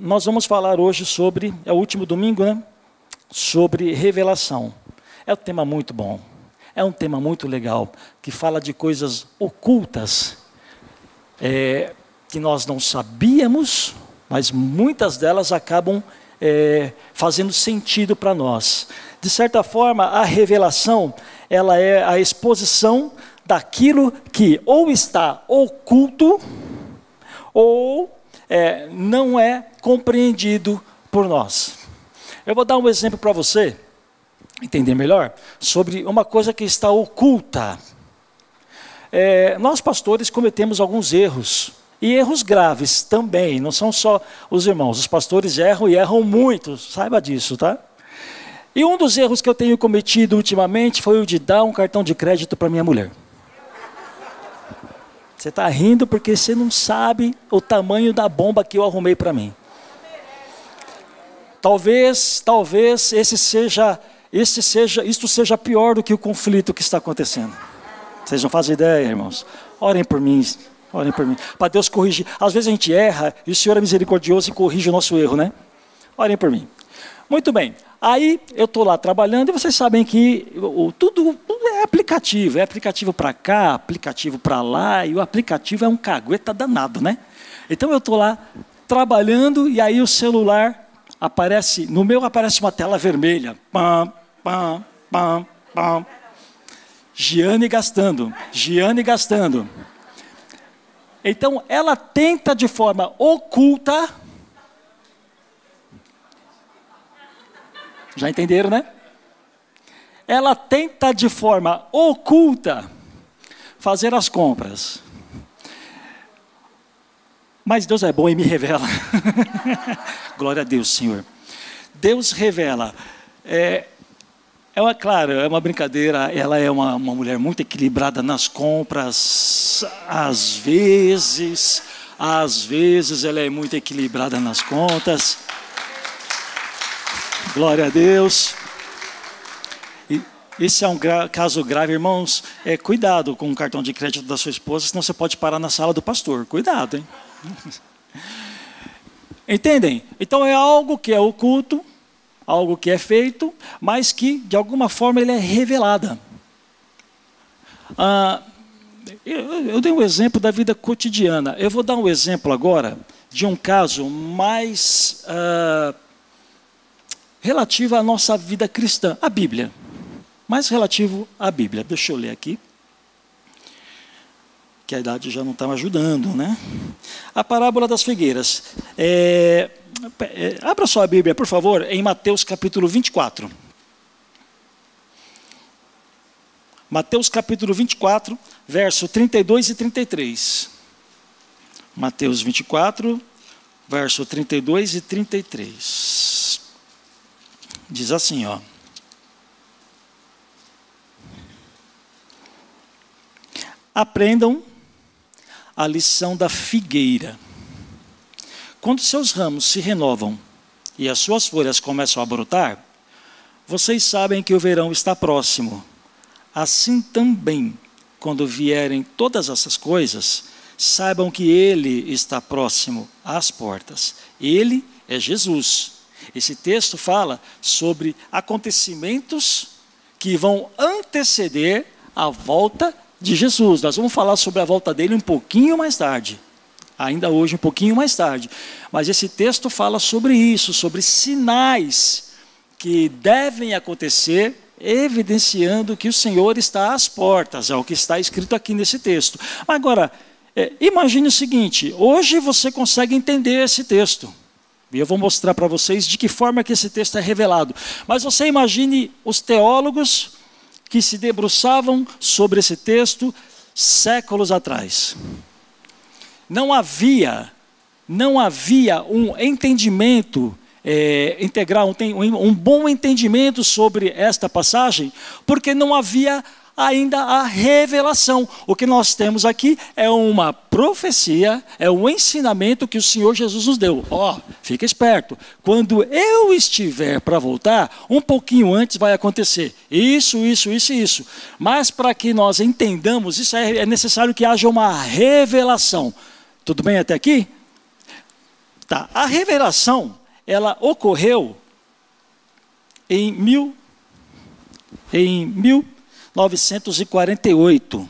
nós vamos falar hoje sobre, é o último domingo, né? Sobre revelação. É um tema muito bom. É um tema muito legal, que fala de coisas ocultas, é, que nós não sabíamos, mas muitas delas acabam é, fazendo sentido para nós. De certa forma, a revelação, ela é a exposição daquilo que ou está oculto, ou é, não é compreendido por nós. Eu vou dar um exemplo para você entender melhor sobre uma coisa que está oculta. É, nós pastores cometemos alguns erros e erros graves também. Não são só os irmãos, os pastores erram e erram muito. Saiba disso, tá? E um dos erros que eu tenho cometido ultimamente foi o de dar um cartão de crédito para minha mulher. Você está rindo porque você não sabe o tamanho da bomba que eu arrumei para mim. Talvez, talvez esse seja, esse seja, isto seja pior do que o conflito que está acontecendo. Vocês não fazem ideia, irmãos. Orem por mim, orem por mim. Para Deus corrigir. Às vezes a gente erra e o Senhor é misericordioso e corrige o nosso erro, né? Orem por mim. Muito bem. Aí eu estou lá trabalhando e vocês sabem que o, tudo, tudo é aplicativo. É aplicativo para cá, aplicativo para lá, e o aplicativo é um cagueta danado, né? Então eu estou lá trabalhando e aí o celular aparece, no meu aparece uma tela vermelha. Pam, pam, pam, pam. Giane gastando, Giane gastando. Então ela tenta de forma oculta Já entenderam, né? Ela tenta de forma oculta fazer as compras. Mas Deus é bom e me revela. Glória a Deus, Senhor. Deus revela. É, é uma, claro, é uma brincadeira. Ela é uma, uma mulher muito equilibrada nas compras. Às vezes, às vezes ela é muito equilibrada nas contas. Glória a Deus. Esse é um gra caso grave, irmãos. É, cuidado com o cartão de crédito da sua esposa, senão você pode parar na sala do pastor. Cuidado, hein? Entendem? Então é algo que é oculto, algo que é feito, mas que de alguma forma ele é revelada. Ah, eu, eu dei um exemplo da vida cotidiana. Eu vou dar um exemplo agora de um caso mais ah, relativa à nossa vida cristã, a Bíblia. Mais relativo à Bíblia. Deixa eu ler aqui. Que a idade já não está ajudando, né? A parábola das figueiras. É, é, abra só a Bíblia, por favor, em Mateus capítulo 24. Mateus capítulo 24, verso 32 e 33. Mateus 24, verso 32 e 33. Diz assim, ó. Aprendam a lição da figueira. Quando seus ramos se renovam e as suas folhas começam a brotar, vocês sabem que o verão está próximo. Assim também, quando vierem todas essas coisas, saibam que Ele está próximo às portas. Ele é Jesus esse texto fala sobre acontecimentos que vão anteceder a volta de Jesus. Nós vamos falar sobre a volta dele um pouquinho mais tarde. Ainda hoje, um pouquinho mais tarde. Mas esse texto fala sobre isso, sobre sinais que devem acontecer, evidenciando que o Senhor está às portas. É o que está escrito aqui nesse texto. Agora, é, imagine o seguinte: hoje você consegue entender esse texto. E eu vou mostrar para vocês de que forma que esse texto é revelado. Mas você imagine os teólogos que se debruçavam sobre esse texto séculos atrás. Não havia, não havia um entendimento é, integrar, um, um bom entendimento sobre esta passagem, porque não havia ainda a revelação. O que nós temos aqui é uma profecia, é um ensinamento que o Senhor Jesus nos deu. Ó, oh, fica esperto. Quando eu estiver para voltar, um pouquinho antes vai acontecer isso, isso, isso isso. Mas para que nós entendamos isso, é, é necessário que haja uma revelação. Tudo bem até aqui? Tá. A revelação, ela ocorreu em mil, em mil 1948.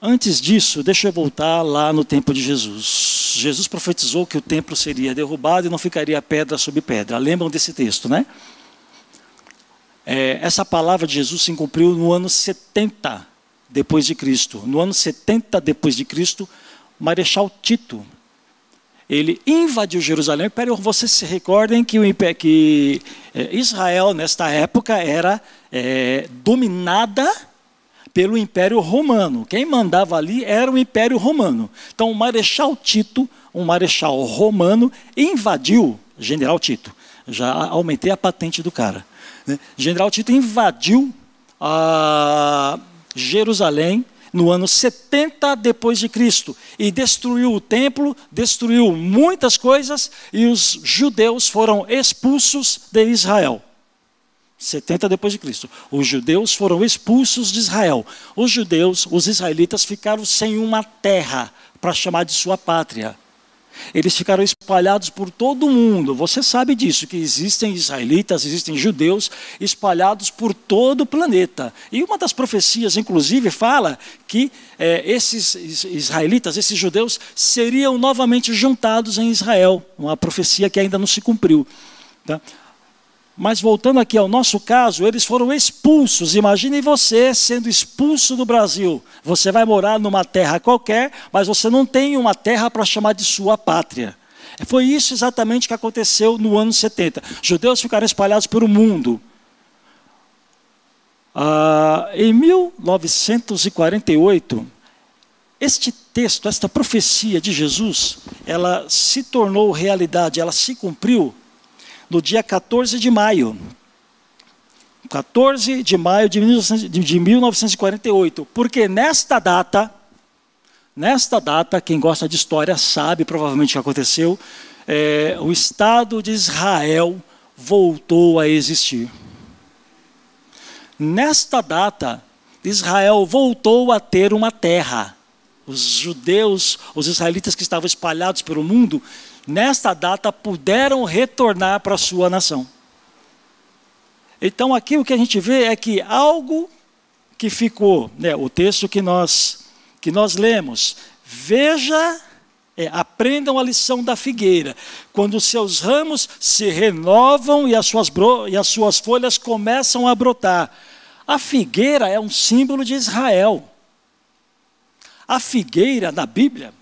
Antes disso, deixa eu voltar lá no tempo de Jesus. Jesus profetizou que o templo seria derrubado e não ficaria pedra sobre pedra. Lembram desse texto, né? É, essa palavra de Jesus se cumpriu no ano 70 depois de Cristo. No ano 70 depois de Cristo, Marechal Tito, ele invadiu Jerusalém. Peraí, vocês se recordem que, o, que é, Israel, nesta época, era é, dominada pelo Império Romano. Quem mandava ali era o Império Romano. Então, o Marechal Tito, um marechal romano, invadiu, General Tito, já aumentei a patente do cara. Né? General Tito invadiu Jerusalém no ano 70 depois de Cristo e destruiu o templo, destruiu muitas coisas e os judeus foram expulsos de Israel. 70 depois de Cristo. Os judeus foram expulsos de Israel. Os judeus, os israelitas ficaram sem uma terra para chamar de sua pátria. Eles ficaram espalhados por todo o mundo. Você sabe disso, que existem israelitas, existem judeus espalhados por todo o planeta. E uma das profecias, inclusive, fala que é, esses israelitas, esses judeus, seriam novamente juntados em Israel. Uma profecia que ainda não se cumpriu. Tá? Mas voltando aqui ao nosso caso, eles foram expulsos. Imagine você sendo expulso do Brasil. Você vai morar numa terra qualquer, mas você não tem uma terra para chamar de sua pátria. Foi isso exatamente que aconteceu no ano 70. Judeus ficaram espalhados pelo mundo. Ah, em 1948, este texto, esta profecia de Jesus, ela se tornou realidade, ela se cumpriu no dia 14 de maio. 14 de maio de 1948. Porque nesta data, nesta data, quem gosta de história sabe provavelmente o que aconteceu, é, o Estado de Israel voltou a existir. Nesta data, Israel voltou a ter uma terra. Os judeus, os israelitas que estavam espalhados pelo mundo, nesta data puderam retornar para sua nação. Então aqui o que a gente vê é que algo que ficou, né, o texto que nós que nós lemos, veja, é, aprendam a lição da figueira. Quando seus ramos se renovam e as suas e as suas folhas começam a brotar. A figueira é um símbolo de Israel. A figueira na Bíblia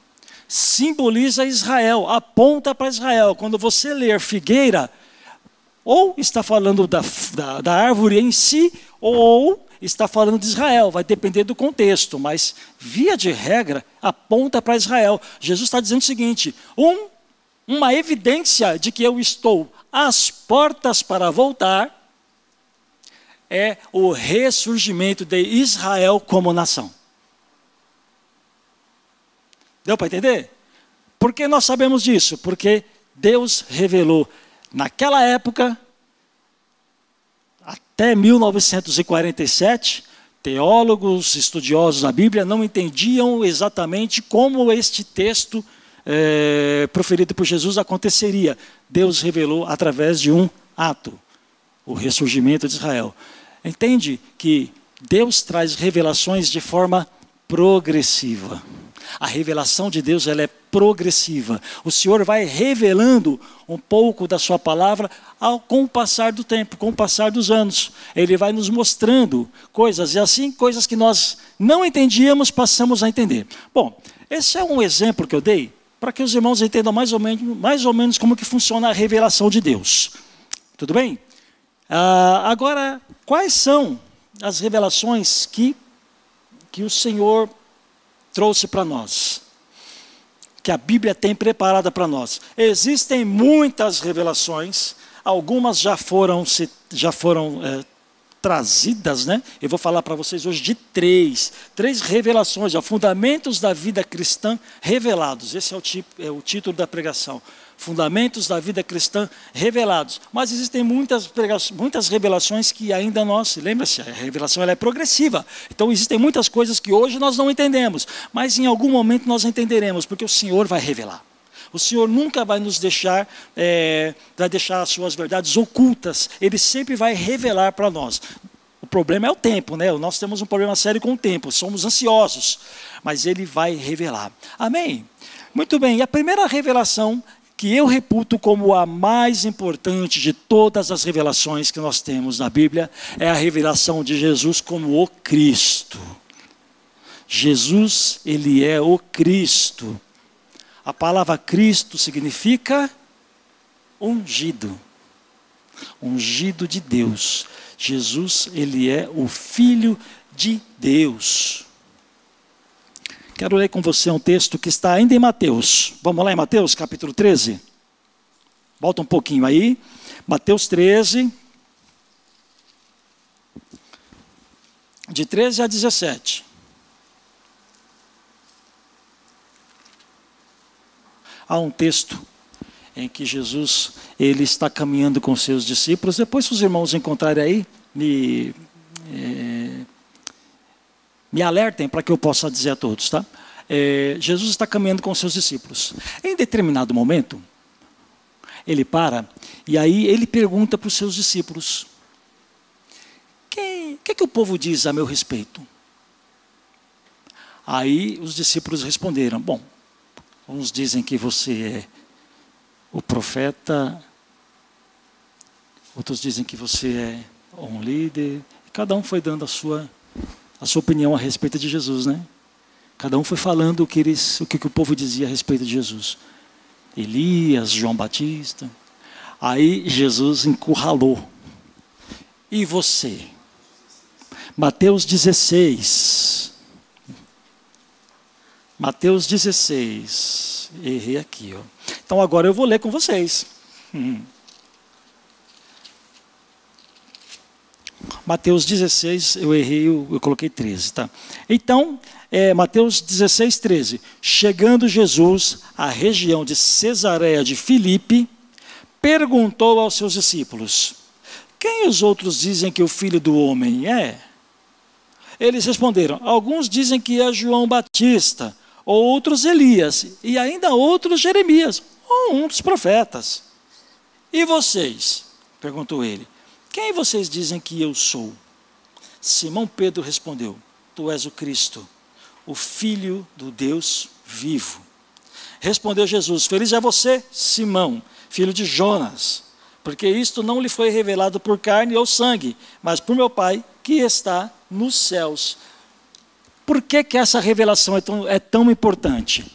simboliza Israel, aponta para Israel. Quando você ler figueira, ou está falando da, da, da, árvore em si, ou está falando de Israel, vai depender do contexto, mas via de regra, aponta para Israel. Jesus está dizendo o seguinte: um, uma evidência de que eu estou às portas para voltar é o ressurgimento de Israel como nação. Deu para entender? Por que nós sabemos disso? Porque Deus revelou naquela época, até 1947, teólogos, estudiosos da Bíblia não entendiam exatamente como este texto é, proferido por Jesus aconteceria. Deus revelou através de um ato, o ressurgimento de Israel. Entende que Deus traz revelações de forma progressiva. A revelação de Deus ela é progressiva. O Senhor vai revelando um pouco da sua palavra ao, com o passar do tempo, com o passar dos anos. Ele vai nos mostrando coisas e assim coisas que nós não entendíamos passamos a entender. Bom, esse é um exemplo que eu dei para que os irmãos entendam mais ou menos, mais ou menos como que funciona a revelação de Deus. Tudo bem? Ah, agora, quais são as revelações que que o Senhor trouxe para nós. que a Bíblia tem preparada para nós. Existem muitas revelações, algumas já foram, já foram é, trazidas, né? Eu vou falar para vocês hoje de três, três revelações, já, fundamentos da vida cristã revelados. Esse é o, tipo, é o título da pregação. Fundamentos da vida cristã revelados. Mas existem muitas, muitas revelações que ainda nós, lembra-se, a revelação ela é progressiva. Então existem muitas coisas que hoje nós não entendemos, mas em algum momento nós entenderemos, porque o Senhor vai revelar. O Senhor nunca vai nos deixar, é, vai deixar as suas verdades ocultas. Ele sempre vai revelar para nós. O problema é o tempo, né? Nós temos um problema sério com o tempo, somos ansiosos, mas ele vai revelar. Amém? Muito bem, e a primeira revelação que eu reputo como a mais importante de todas as revelações que nós temos na Bíblia é a revelação de Jesus como o Cristo. Jesus, ele é o Cristo. A palavra Cristo significa ungido. Ungido de Deus. Jesus, ele é o filho de Deus. Quero ler com você um texto que está ainda em Mateus. Vamos lá em Mateus, capítulo 13. Volta um pouquinho aí. Mateus 13. De 13 a 17. Há um texto em que Jesus ele está caminhando com seus discípulos. Depois, se os irmãos encontrarem aí, me, é, me alertem para que eu possa dizer a todos, tá? É, Jesus está caminhando com seus discípulos. Em determinado momento, ele para e aí ele pergunta para os seus discípulos: O que, que, que o povo diz a meu respeito? Aí os discípulos responderam: Bom, Uns dizem que você é o profeta, outros dizem que você é um líder. Cada um foi dando a sua, a sua opinião a respeito de Jesus, né? Cada um foi falando o que, eles, o que o povo dizia a respeito de Jesus. Elias, João Batista. Aí Jesus encurralou. E você? Mateus 16, Mateus 16. Errei aqui. Ó. Então agora eu vou ler com vocês. Hum. Mateus 16, eu errei, eu, eu coloquei 13, tá? Então, é, Mateus 16, 13. Chegando Jesus à região de Cesareia de Filipe, perguntou aos seus discípulos: Quem os outros dizem que o filho do homem é? Eles responderam: Alguns dizem que é João Batista outros Elias, e ainda outros Jeremias, ou um dos profetas. E vocês? perguntou ele. Quem vocês dizem que eu sou? Simão Pedro respondeu: Tu és o Cristo, o Filho do Deus vivo. Respondeu Jesus: Feliz é você, Simão, filho de Jonas, porque isto não lhe foi revelado por carne ou sangue, mas por meu Pai que está nos céus. Por que, que essa revelação é tão, é tão importante?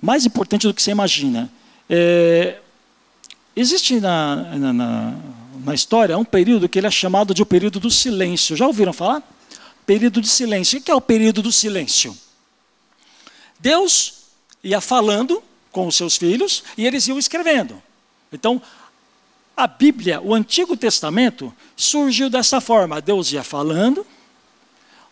Mais importante do que você imagina. É, existe na, na, na, na, história um período que ele é chamado de o período do silêncio. Já ouviram falar? Período de silêncio. O que é o período do silêncio? Deus ia falando com os seus filhos e eles iam escrevendo. Então, a Bíblia, o Antigo Testamento, surgiu dessa forma. Deus ia falando,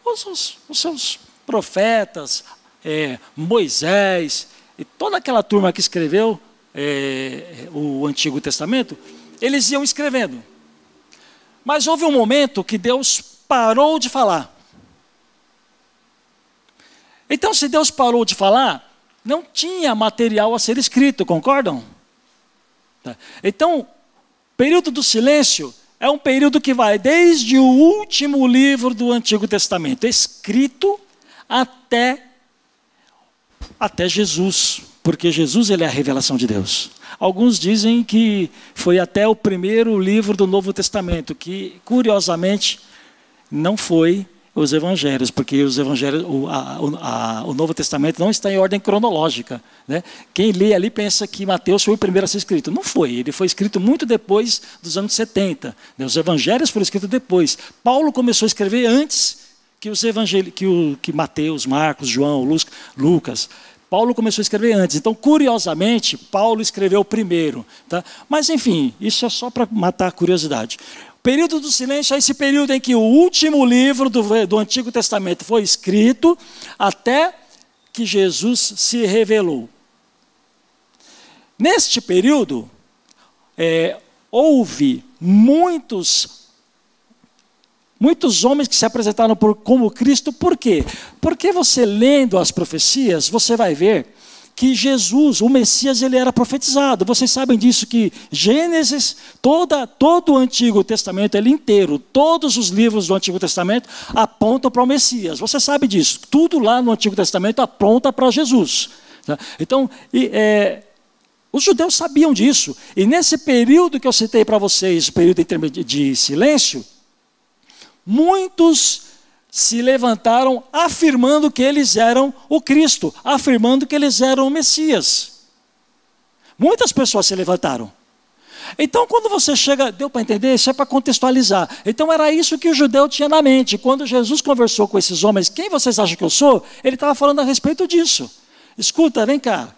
os, os, os seus profetas, é, Moisés, e toda aquela turma que escreveu é, o Antigo Testamento, eles iam escrevendo. Mas houve um momento que Deus parou de falar. Então, se Deus parou de falar, não tinha material a ser escrito, concordam? Tá. Então, período do silêncio é um período que vai desde o último livro do Antigo Testamento, escrito até até Jesus, porque Jesus ele é a revelação de Deus. Alguns dizem que foi até o primeiro livro do Novo Testamento, que curiosamente não foi os evangelhos, porque os evangelhos, o, a, a, o Novo Testamento não está em ordem cronológica. Né? Quem lê ali pensa que Mateus foi o primeiro a ser escrito. Não foi, ele foi escrito muito depois dos anos 70. Né? Os evangelhos foram escritos depois. Paulo começou a escrever antes que os evangelhos, que, o, que Mateus, Marcos, João, Lucas. Paulo começou a escrever antes. Então, curiosamente, Paulo escreveu primeiro. Tá? Mas, enfim, isso é só para matar a curiosidade. O período do silêncio é esse período em que o último livro do, do Antigo Testamento foi escrito até que Jesus se revelou. Neste período, é, houve muitos muitos homens que se apresentaram por, como Cristo, por quê? Porque você lendo as profecias, você vai ver que Jesus, o Messias, ele era profetizado. Vocês sabem disso que Gênesis, toda, todo o Antigo Testamento, ele inteiro, todos os livros do Antigo Testamento apontam para o Messias. Você sabe disso. Tudo lá no Antigo Testamento aponta para Jesus. Tá? Então, e, é, os judeus sabiam disso. E nesse período que eu citei para vocês, período de silêncio, muitos se levantaram afirmando que eles eram o Cristo, afirmando que eles eram o Messias. Muitas pessoas se levantaram. Então, quando você chega, deu para entender? Isso é para contextualizar. Então, era isso que o judeu tinha na mente. Quando Jesus conversou com esses homens, quem vocês acham que eu sou? Ele estava falando a respeito disso. Escuta, vem cá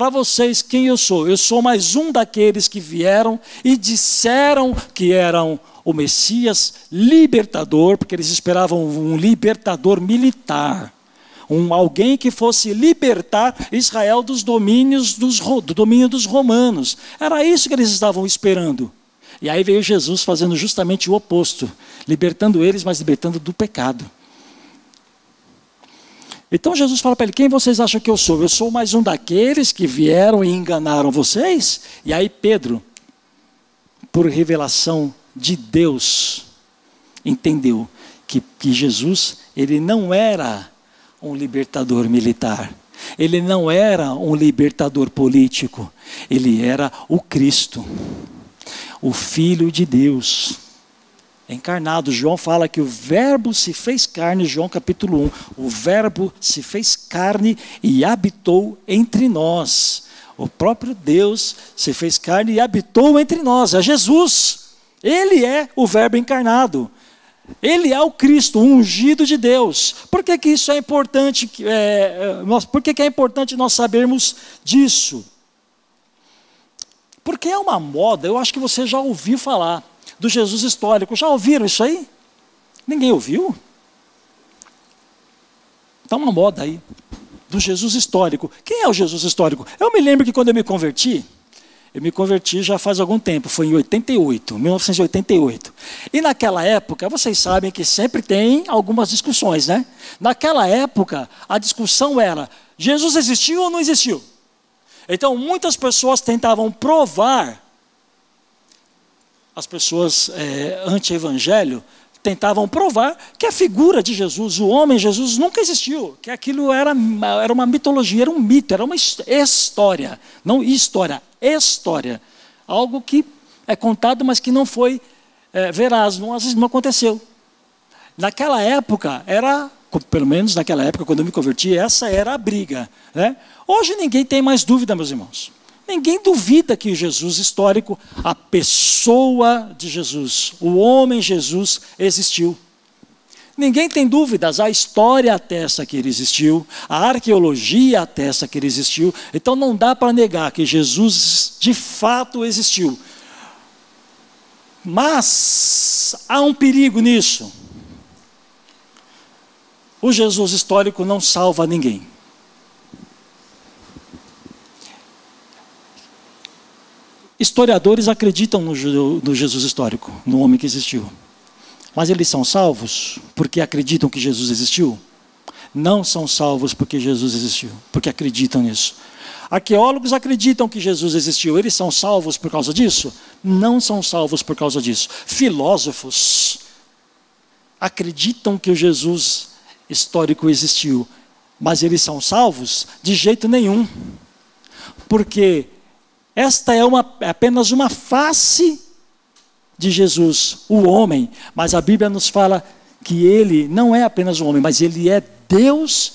para vocês quem eu sou. Eu sou mais um daqueles que vieram e disseram que eram o Messias libertador, porque eles esperavam um libertador militar. Um, alguém que fosse libertar Israel dos domínios dos, do domínio dos romanos. Era isso que eles estavam esperando. E aí veio Jesus fazendo justamente o oposto, libertando eles, mas libertando do pecado. Então Jesus fala para ele: Quem vocês acham que eu sou? Eu sou mais um daqueles que vieram e enganaram vocês? E aí Pedro, por revelação de Deus, entendeu que, que Jesus, ele não era um libertador militar. Ele não era um libertador político, ele era o Cristo, o Filho de Deus encarnado. João fala que o Verbo se fez carne, João capítulo 1. O Verbo se fez carne e habitou entre nós. O próprio Deus se fez carne e habitou entre nós. É Jesus. Ele é o Verbo encarnado. Ele é o Cristo, o ungido de Deus. Por que, que isso é importante? É, nós, por que, que é importante nós sabermos disso? Porque é uma moda, eu acho que você já ouviu falar do Jesus histórico. Já ouviram isso aí? Ninguém ouviu? Está uma moda aí. Do Jesus histórico. Quem é o Jesus histórico? Eu me lembro que quando eu me converti, eu me converti já faz algum tempo, foi em 88, 1988. E naquela época, vocês sabem que sempre tem algumas discussões, né? Naquela época, a discussão era: Jesus existiu ou não existiu? Então, muitas pessoas tentavam provar as pessoas é, anti-evangelho tentavam provar que a figura de Jesus, o homem Jesus, nunca existiu, que aquilo era, era uma mitologia, era um mito, era uma história, não história, história, algo que é contado, mas que não foi é, veraz, não, não aconteceu. Naquela época, era, pelo menos naquela época, quando eu me converti, essa era a briga. Né? Hoje ninguém tem mais dúvida, meus irmãos. Ninguém duvida que Jesus histórico, a pessoa de Jesus, o homem Jesus, existiu. Ninguém tem dúvidas, a história atesta que ele existiu, a arqueologia atesta que ele existiu, então não dá para negar que Jesus de fato existiu. Mas há um perigo nisso. O Jesus histórico não salva ninguém. Historiadores acreditam no, no Jesus histórico, no homem que existiu. Mas eles são salvos porque acreditam que Jesus existiu? Não são salvos porque Jesus existiu, porque acreditam nisso. Arqueólogos acreditam que Jesus existiu, eles são salvos por causa disso? Não são salvos por causa disso. Filósofos acreditam que o Jesus histórico existiu, mas eles são salvos? De jeito nenhum. Porque esta é, uma, apenas uma face de Jesus, o homem, mas a Bíblia nos fala que ele não é apenas um homem, mas ele é Deus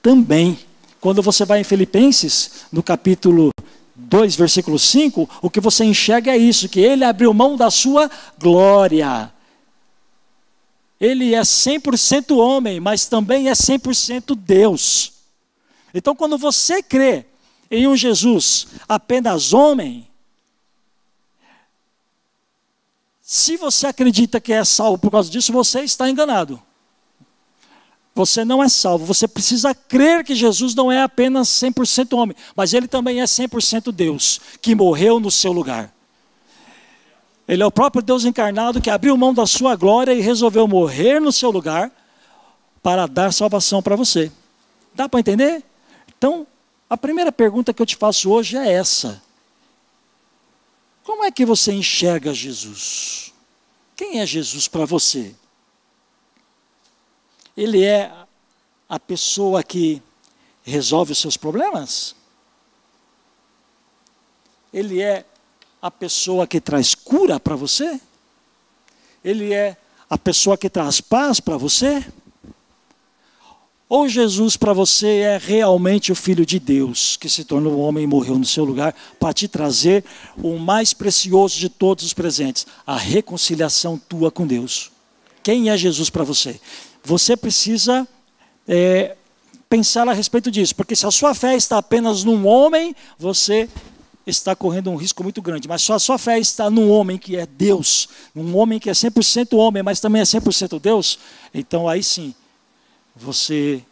também. Quando você vai em Filipenses, no capítulo 2, versículo 5, o que você enxerga é isso: que ele abriu mão da sua glória. Ele é 100% homem, mas também é 100% Deus. Então, quando você crê em um Jesus apenas homem, se você acredita que é salvo por causa disso, você está enganado. Você não é salvo. Você precisa crer que Jesus não é apenas 100% homem, mas ele também é 100% Deus, que morreu no seu lugar. Ele é o próprio Deus encarnado que abriu mão da sua glória e resolveu morrer no seu lugar para dar salvação para você. Dá para entender? Então, a primeira pergunta que eu te faço hoje é essa: Como é que você enxerga Jesus? Quem é Jesus para você? Ele é a pessoa que resolve os seus problemas? Ele é a pessoa que traz cura para você? Ele é a pessoa que traz paz para você? Ou Jesus para você é realmente o Filho de Deus, que se tornou homem e morreu no seu lugar, para te trazer o mais precioso de todos os presentes, a reconciliação tua com Deus. Quem é Jesus para você? Você precisa é, pensar a respeito disso, porque se a sua fé está apenas num homem, você está correndo um risco muito grande. Mas se a sua fé está num homem que é Deus, num homem que é 100% homem, mas também é 100% Deus, então aí sim você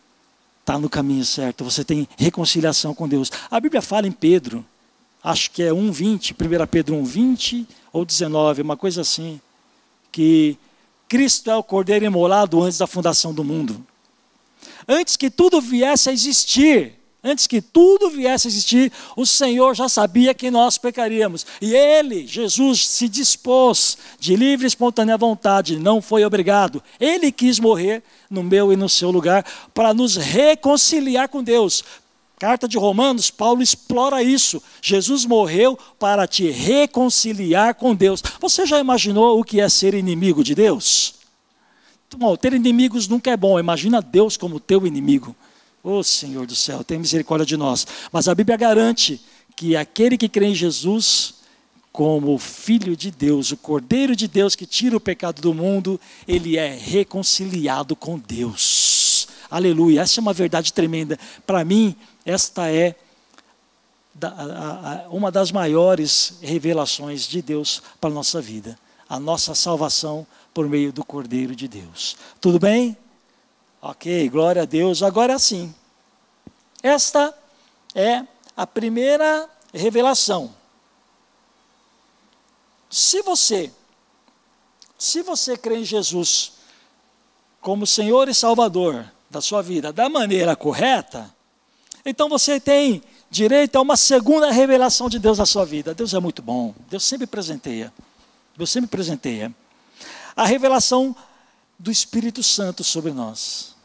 está no caminho certo, você tem reconciliação com Deus. A Bíblia fala em Pedro, acho que é 1,20, 1 Pedro 1,20 ou 19, uma coisa assim, que Cristo é o cordeiro imolado antes da fundação do mundo. Antes que tudo viesse a existir, antes que tudo viesse a existir, o Senhor já sabia que nós pecaríamos. E Ele, Jesus, se dispôs de livre e espontânea vontade, não foi obrigado. Ele quis morrer no meu e no seu lugar para nos reconciliar com Deus. Carta de Romanos, Paulo explora isso. Jesus morreu para te reconciliar com Deus. Você já imaginou o que é ser inimigo de Deus? Bom, ter inimigos nunca é bom. Imagina Deus como teu inimigo. Ô oh, Senhor do céu, tem misericórdia de nós. Mas a Bíblia garante que aquele que crê em Jesus, como o Filho de Deus, o Cordeiro de Deus que tira o pecado do mundo, ele é reconciliado com Deus. Aleluia, essa é uma verdade tremenda. Para mim, esta é uma das maiores revelações de Deus para a nossa vida. A nossa salvação por meio do Cordeiro de Deus. Tudo bem? Ok, glória a Deus. Agora assim. Esta é a primeira revelação. Se você, se você crê em Jesus como Senhor e Salvador da sua vida da maneira correta, então você tem direito a uma segunda revelação de Deus na sua vida. Deus é muito bom. Deus sempre presenteia. Deus sempre presenteia. A revelação do Espírito Santo sobre nós.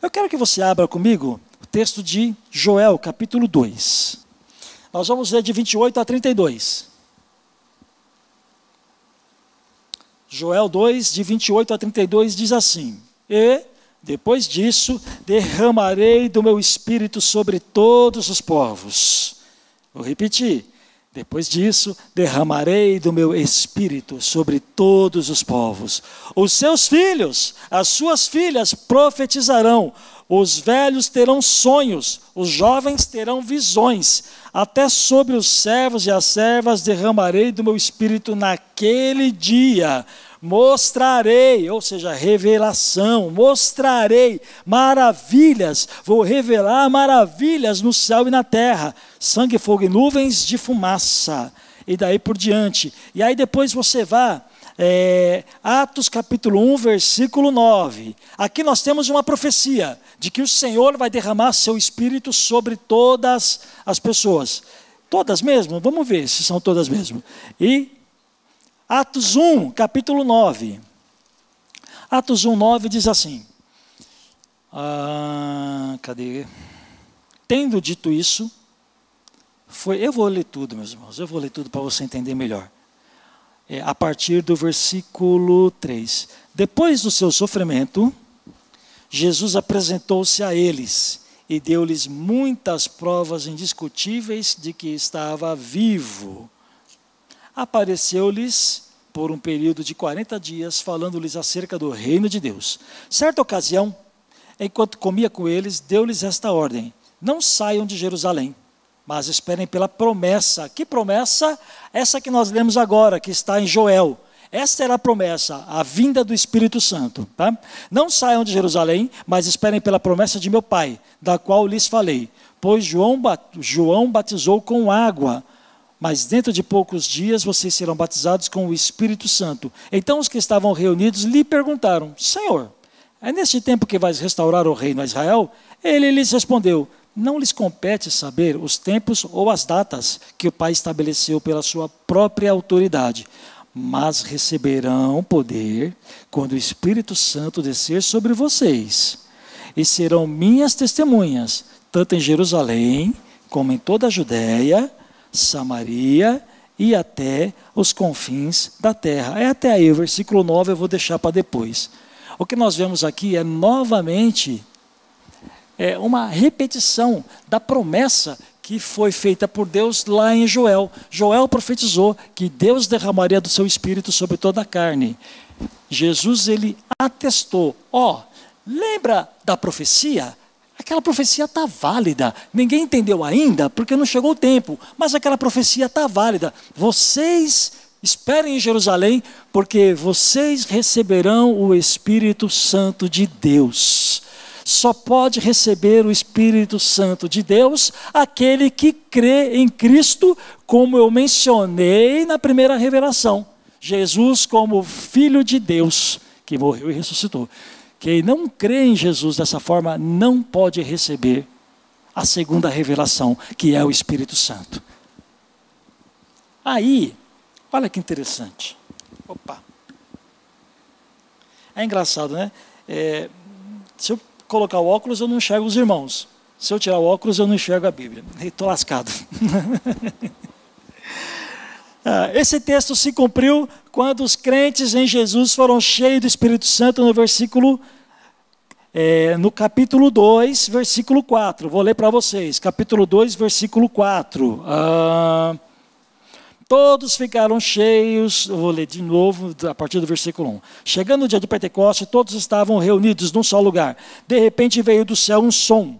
Eu quero que você abra comigo texto de Joel, capítulo 2. Nós vamos ler de 28 a 32. Joel 2, de 28 a 32, diz assim: E, depois disso, derramarei do meu espírito sobre todos os povos. Vou repetir depois disso, derramarei do meu espírito sobre todos os povos. Os seus filhos, as suas filhas profetizarão, os velhos terão sonhos, os jovens terão visões. Até sobre os servos e as servas derramarei do meu espírito naquele dia mostrarei, ou seja, revelação, mostrarei maravilhas, vou revelar maravilhas no céu e na terra, sangue, fogo e nuvens de fumaça, e daí por diante. E aí depois você vá, é, Atos capítulo 1, versículo 9. Aqui nós temos uma profecia de que o Senhor vai derramar seu espírito sobre todas as pessoas. Todas mesmo? Vamos ver se são todas mesmo. E Atos 1, capítulo 9. Atos 1, 9 diz assim: ah, cadê? Tendo dito isso, foi. Eu vou ler tudo, meus irmãos, eu vou ler tudo para você entender melhor. É, a partir do versículo 3. Depois do seu sofrimento, Jesus apresentou-se a eles e deu-lhes muitas provas indiscutíveis de que estava vivo apareceu-lhes por um período de 40 dias, falando-lhes acerca do reino de Deus. Certa ocasião, enquanto comia com eles, deu-lhes esta ordem: não saiam de Jerusalém, mas esperem pela promessa. Que promessa? Essa que nós lemos agora, que está em Joel. Esta era a promessa, a vinda do Espírito Santo. Tá? Não saiam de Jerusalém, mas esperem pela promessa de meu Pai, da qual lhes falei. Pois João, João batizou com água, mas dentro de poucos dias vocês serão batizados com o Espírito Santo. Então os que estavam reunidos lhe perguntaram: Senhor, é neste tempo que vais restaurar o reino a Israel? Ele lhes respondeu: Não lhes compete saber os tempos ou as datas que o Pai estabeleceu pela sua própria autoridade mas receberão poder quando o Espírito Santo descer sobre vocês, e serão minhas testemunhas, tanto em Jerusalém, como em toda a Judéia, Samaria e até os confins da terra. É até aí, o versículo 9 eu vou deixar para depois. O que nós vemos aqui é novamente é uma repetição da promessa que foi feita por Deus lá em Joel. Joel profetizou que Deus derramaria do seu espírito sobre toda a carne. Jesus ele atestou, ó, oh, lembra da profecia? Aquela profecia está válida. Ninguém entendeu ainda, porque não chegou o tempo. Mas aquela profecia está válida. Vocês esperem em Jerusalém, porque vocês receberão o Espírito Santo de Deus só pode receber o Espírito Santo de Deus aquele que crê em Cristo, como eu mencionei na primeira revelação. Jesus como Filho de Deus, que morreu e ressuscitou. Quem não crê em Jesus dessa forma não pode receber a segunda revelação, que é o Espírito Santo. Aí, olha que interessante. Opa. É engraçado, né? É, se eu colocar o óculos, eu não enxergo os irmãos. Se eu tirar o óculos, eu não enxergo a Bíblia. Estou lascado. Ah, esse texto se cumpriu quando os crentes em Jesus foram cheios do Espírito Santo no versículo, é, no capítulo 2, versículo 4. Vou ler para vocês. Capítulo 2, versículo 4. Ah, Todos ficaram cheios, vou ler de novo a partir do versículo 1. Chegando o dia de Pentecoste, todos estavam reunidos num só lugar. De repente veio do céu um som,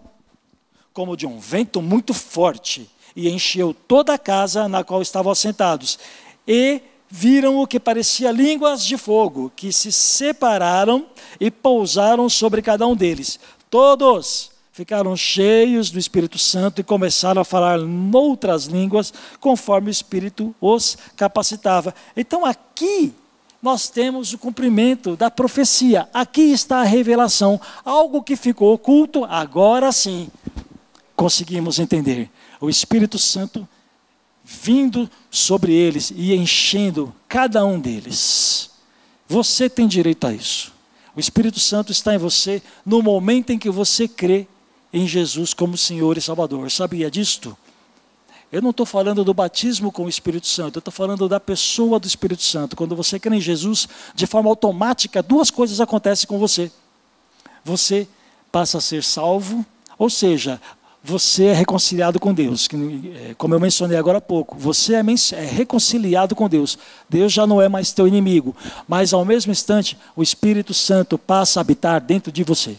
como de um vento muito forte, e encheu toda a casa na qual estavam assentados. E viram o que parecia línguas de fogo, que se separaram e pousaram sobre cada um deles. Todos ficaram cheios do Espírito Santo e começaram a falar noutras línguas, conforme o Espírito os capacitava. Então aqui nós temos o cumprimento da profecia. Aqui está a revelação. Algo que ficou oculto, agora sim conseguimos entender. O Espírito Santo vindo sobre eles e enchendo cada um deles. Você tem direito a isso. O Espírito Santo está em você no momento em que você crê em Jesus como Senhor e Salvador. Sabia disto? Eu não estou falando do batismo com o Espírito Santo, eu estou falando da pessoa do Espírito Santo. Quando você crê em Jesus, de forma automática, duas coisas acontecem com você. Você passa a ser salvo, ou seja, você é reconciliado com Deus. É, como eu mencionei agora há pouco, você é, é reconciliado com Deus. Deus já não é mais teu inimigo, mas ao mesmo instante, o Espírito Santo passa a habitar dentro de você.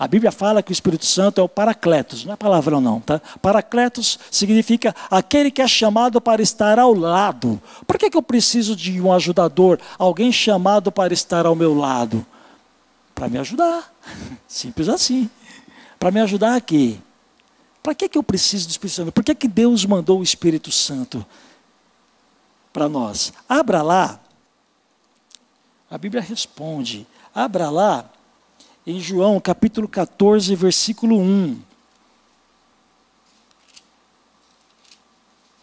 A Bíblia fala que o Espírito Santo é o paracletos, não é palavrão não, tá? Paracletos significa aquele que é chamado para estar ao lado. Por que, que eu preciso de um ajudador, alguém chamado para estar ao meu lado? Para me ajudar, simples assim. Para me ajudar aqui. Para que, que eu preciso do Espírito Santo? Por que, que Deus mandou o Espírito Santo para nós? Abra lá. A Bíblia responde. Abra lá em João capítulo 14, versículo 1.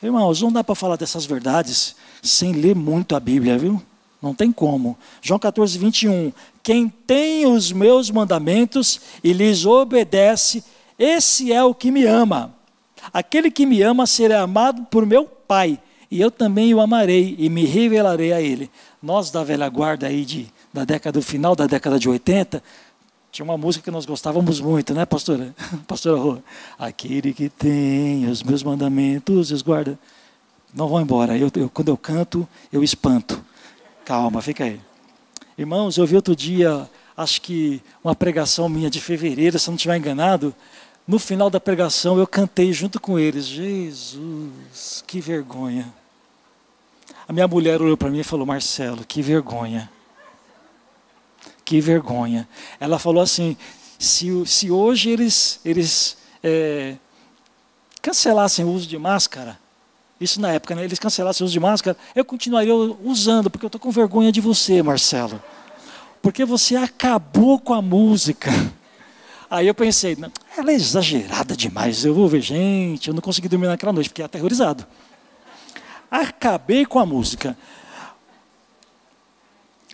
Irmãos, não dá para falar dessas verdades sem ler muito a Bíblia, viu? Não tem como. João 14, 21. Quem tem os meus mandamentos e lhes obedece, esse é o que me ama. Aquele que me ama será amado por meu Pai, e eu também o amarei e me revelarei a ele. Nós da velha guarda aí de, da década do final da década de 80, tinha uma música que nós gostávamos muito, né, pastora? Pastora Rô. Aquele que tem os meus mandamentos, os guarda. Não vão embora. Eu, eu, quando eu canto, eu espanto. Calma, fica aí. Irmãos, eu vi outro dia, acho que uma pregação minha de fevereiro, se eu não estiver enganado, No final da pregação, eu cantei junto com eles. Jesus, que vergonha. A minha mulher olhou para mim e falou: Marcelo, que vergonha. Que vergonha. Ela falou assim: se, se hoje eles, eles é, cancelassem o uso de máscara, isso na época, né, eles cancelassem o uso de máscara, eu continuaria usando, porque eu estou com vergonha de você, Marcelo. Porque você acabou com a música. Aí eu pensei, ela é exagerada demais. Eu vou ver, gente, eu não consegui dormir naquela noite, fiquei aterrorizado. Acabei com a música.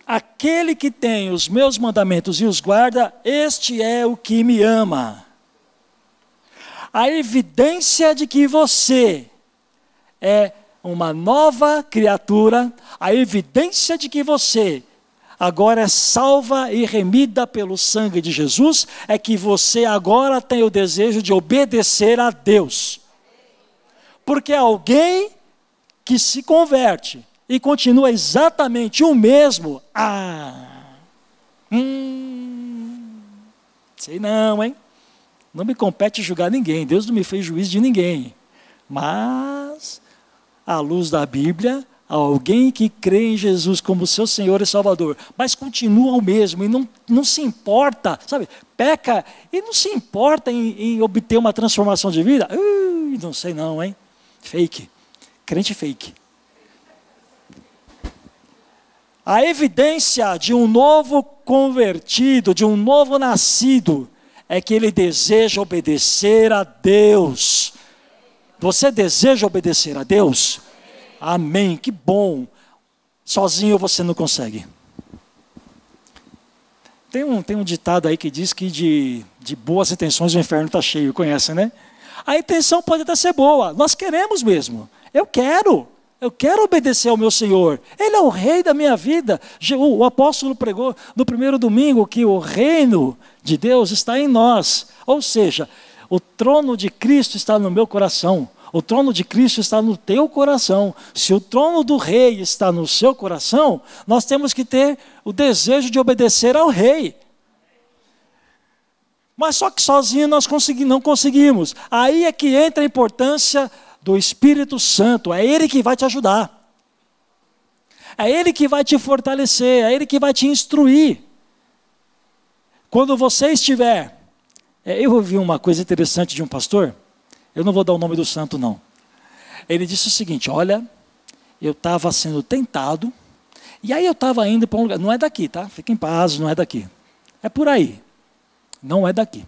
Aquele que tem os meus mandamentos e os guarda, este é o que me ama. A evidência de que você é uma nova criatura, a evidência de que você agora é salva e remida pelo sangue de Jesus, é que você agora tem o desejo de obedecer a Deus. Porque alguém que se converte e continua exatamente o mesmo, ah, hum, sei não, hein? Não me compete julgar ninguém, Deus não me fez juiz de ninguém. Mas, à luz da Bíblia, alguém que crê em Jesus como seu Senhor e Salvador, mas continua o mesmo e não, não se importa, sabe, peca e não se importa em, em obter uma transformação de vida, uh, não sei não, hein? Fake, crente fake. A evidência de um novo convertido, de um novo nascido, é que ele deseja obedecer a Deus. Você deseja obedecer a Deus? Amém, que bom. Sozinho você não consegue. Tem um, tem um ditado aí que diz que de, de boas intenções o inferno está cheio, conhece, né? A intenção pode até ser boa, nós queremos mesmo. Eu quero, eu quero obedecer ao meu Senhor. Ele é o rei da minha vida. O apóstolo pregou no primeiro domingo que o reino de Deus está em nós. Ou seja, o trono de Cristo está no meu coração. O trono de Cristo está no teu coração. Se o trono do rei está no seu coração, nós temos que ter o desejo de obedecer ao rei. Mas só que sozinho nós não conseguimos. Aí é que entra a importância do Espírito Santo. É Ele que vai te ajudar. É Ele que vai te fortalecer. É Ele que vai te instruir. Quando você estiver. É, eu ouvi uma coisa interessante de um pastor. Eu não vou dar o nome do santo, não. Ele disse o seguinte: Olha, eu estava sendo tentado, e aí eu estava indo para um lugar. Não é daqui, tá? Fica em paz, não é daqui. É por aí. Não é daqui.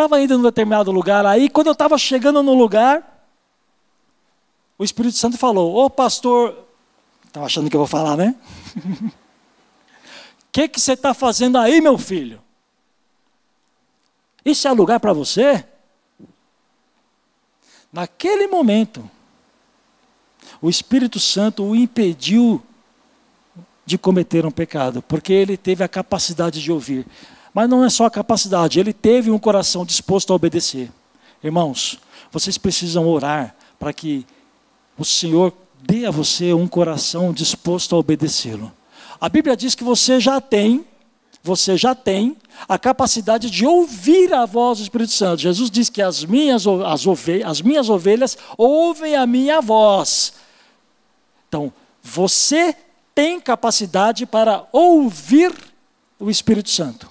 Estava indo em um determinado lugar, aí quando eu estava chegando no lugar, o Espírito Santo falou: Ô pastor, estava achando que eu vou falar, né? O que, que você está fazendo aí, meu filho? Isso é lugar para você? Naquele momento, o Espírito Santo o impediu de cometer um pecado, porque ele teve a capacidade de ouvir. Mas não é só a capacidade, ele teve um coração disposto a obedecer. Irmãos, vocês precisam orar para que o Senhor dê a você um coração disposto a obedecê-lo. A Bíblia diz que você já tem você já tem a capacidade de ouvir a voz do Espírito Santo. Jesus diz que as minhas, as, as minhas ovelhas ouvem a minha voz. Então, você tem capacidade para ouvir o Espírito Santo.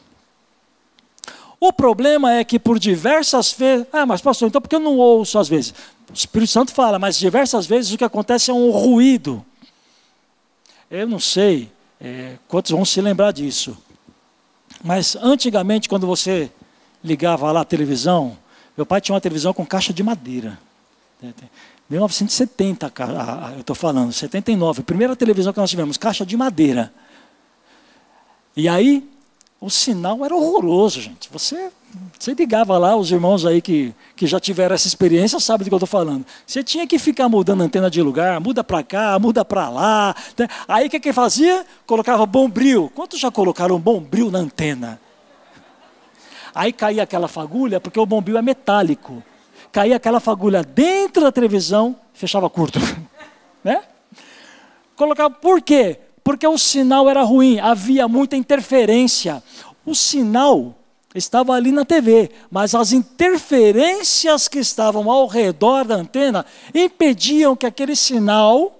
O problema é que por diversas vezes, ah, mas pastor, então por que eu não ouço às vezes? O Espírito Santo fala, mas diversas vezes o que acontece é um ruído. Eu não sei é, quantos vão se lembrar disso. Mas antigamente, quando você ligava lá a televisão, meu pai tinha uma televisão com caixa de madeira. 1970, eu estou falando, 79, primeira televisão que nós tivemos, caixa de madeira. E aí, o sinal era horroroso, gente. Você, você ligava lá, os irmãos aí que, que já tiveram essa experiência sabem do que eu estou falando. Você tinha que ficar mudando a antena de lugar, muda para cá, muda para lá. Né? Aí o que, que fazia? Colocava bombril. Quantos já colocaram bombril na antena? Aí caía aquela fagulha, porque o bombril é metálico. Caía aquela fagulha dentro da televisão, fechava curto. né? Colocava, por quê? Porque o sinal era ruim, havia muita interferência. O sinal estava ali na TV, mas as interferências que estavam ao redor da antena impediam que aquele sinal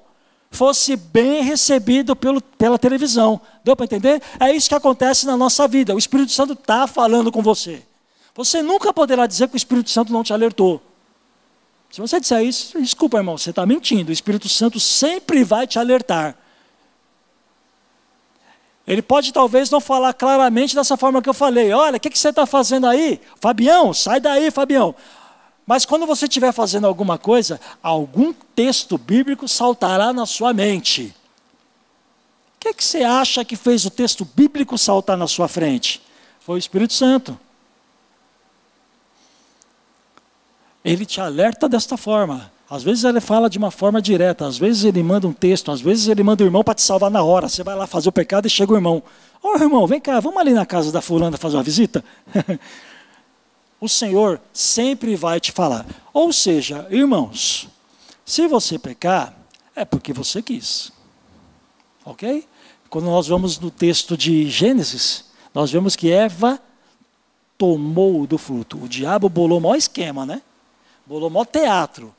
fosse bem recebido pelo, pela televisão. Deu para entender? É isso que acontece na nossa vida. O Espírito Santo está falando com você. Você nunca poderá dizer que o Espírito Santo não te alertou. Se você disser isso, desculpa, irmão, você está mentindo. O Espírito Santo sempre vai te alertar. Ele pode talvez não falar claramente dessa forma que eu falei. Olha, o que, que você está fazendo aí? Fabião, sai daí, Fabião. Mas quando você estiver fazendo alguma coisa, algum texto bíblico saltará na sua mente. O que, que você acha que fez o texto bíblico saltar na sua frente? Foi o Espírito Santo. Ele te alerta desta forma. Às vezes ele fala de uma forma direta, às vezes ele manda um texto, às vezes ele manda o irmão para te salvar na hora. Você vai lá fazer o pecado e chega o irmão. Ô oh, irmão, vem cá, vamos ali na casa da fulana fazer uma visita? o Senhor sempre vai te falar. Ou seja, irmãos, se você pecar, é porque você quis. Ok? Quando nós vamos no texto de Gênesis, nós vemos que Eva tomou do fruto. O diabo bolou o maior esquema, né? Bolou o maior teatro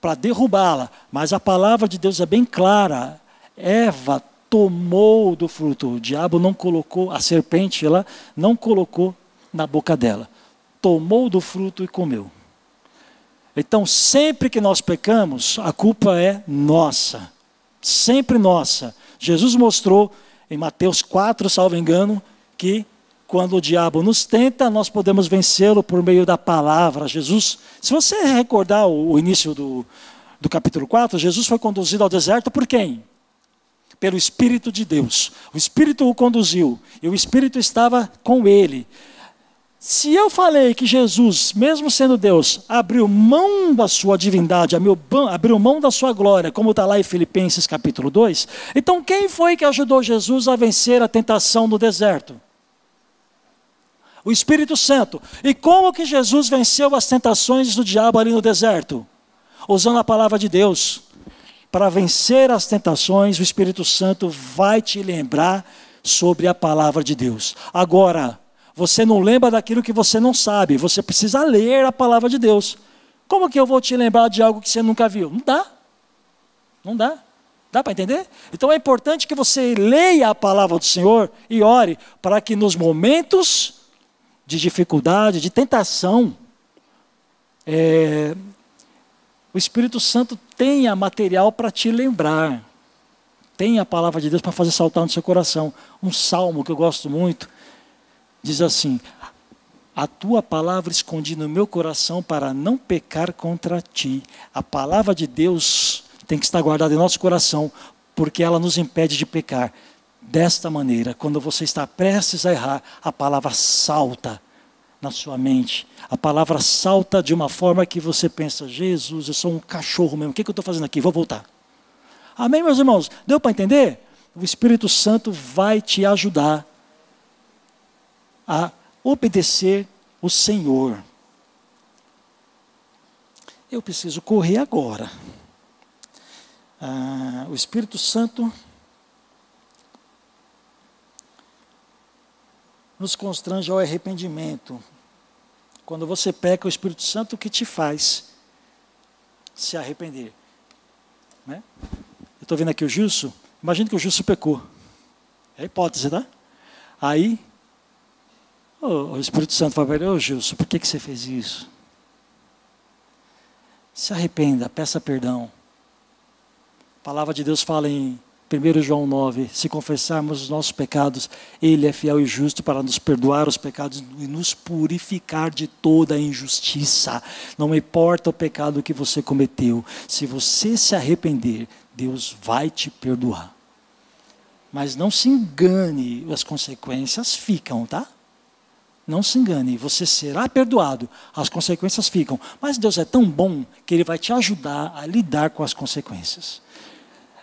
para derrubá-la. Mas a palavra de Deus é bem clara. Eva tomou do fruto. O diabo não colocou, a serpente ela não colocou na boca dela. Tomou do fruto e comeu. Então, sempre que nós pecamos, a culpa é nossa. Sempre nossa. Jesus mostrou em Mateus 4, salvo engano, que quando o diabo nos tenta, nós podemos vencê-lo por meio da palavra. Jesus, se você recordar o, início do, do capítulo 4, Jesus foi conduzido ao deserto por quem? Pelo Espírito de Deus. O Espírito o conduziu e o Espírito estava com ele. Se eu falei que Jesus, mesmo sendo Deus, abriu mão da sua divindade, abriu mão da sua glória, como está lá em Filipenses capítulo 2, então quem foi que ajudou Jesus a vencer a tentação no deserto? O Espírito Santo. E como que Jesus venceu as tentações do diabo ali no deserto? Usando a palavra de Deus. Para vencer as tentações, o Espírito Santo vai te lembrar sobre a palavra de Deus. Agora, você não lembra daquilo que você não sabe, você precisa ler a palavra de Deus. Como que eu vou te lembrar de algo que você nunca viu? Não dá. Não dá. Dá para entender? Então é importante que você leia a palavra do Senhor e ore para que nos momentos de dificuldade, de tentação, é, o Espírito Santo tenha material para te lembrar. Tenha a palavra de Deus para fazer saltar no seu coração. Um salmo que eu gosto muito diz assim: A tua palavra escondi no meu coração para não pecar contra ti. A palavra de Deus tem que estar guardada em nosso coração, porque ela nos impede de pecar desta maneira. Quando você está prestes a errar, a palavra salta na sua mente. A palavra salta de uma forma que você pensa: Jesus, eu sou um cachorro mesmo, o que, que eu estou fazendo aqui? Vou voltar. Amém, meus irmãos? Deu para entender? O Espírito Santo vai te ajudar a obedecer o Senhor. Eu preciso correr agora. Ah, o Espírito Santo nos constrange ao arrependimento. Quando você peca, o Espírito Santo que te faz se arrepender. Né? Eu estou vendo aqui o Jusso. Imagina que o Jusso pecou. É hipótese, tá? Aí, o Espírito Santo fala para ele, ô Jusso, por que, que você fez isso? Se arrependa, peça perdão. A palavra de Deus fala em 1 João 9: Se confessarmos os nossos pecados, Ele é fiel e justo para nos perdoar os pecados e nos purificar de toda a injustiça. Não importa o pecado que você cometeu, se você se arrepender, Deus vai te perdoar. Mas não se engane, as consequências ficam, tá? Não se engane, você será perdoado, as consequências ficam. Mas Deus é tão bom que Ele vai te ajudar a lidar com as consequências.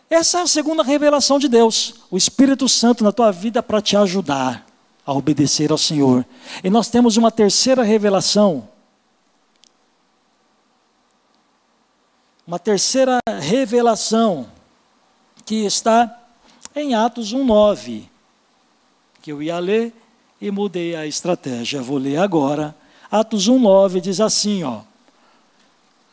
Essa é a segunda revelação de Deus, o Espírito Santo na tua vida para te ajudar a obedecer ao Senhor. E nós temos uma terceira revelação. Uma terceira revelação que está em Atos 1:9, que eu ia ler e mudei a estratégia. Vou ler agora. Atos 1,9 diz assim: ó.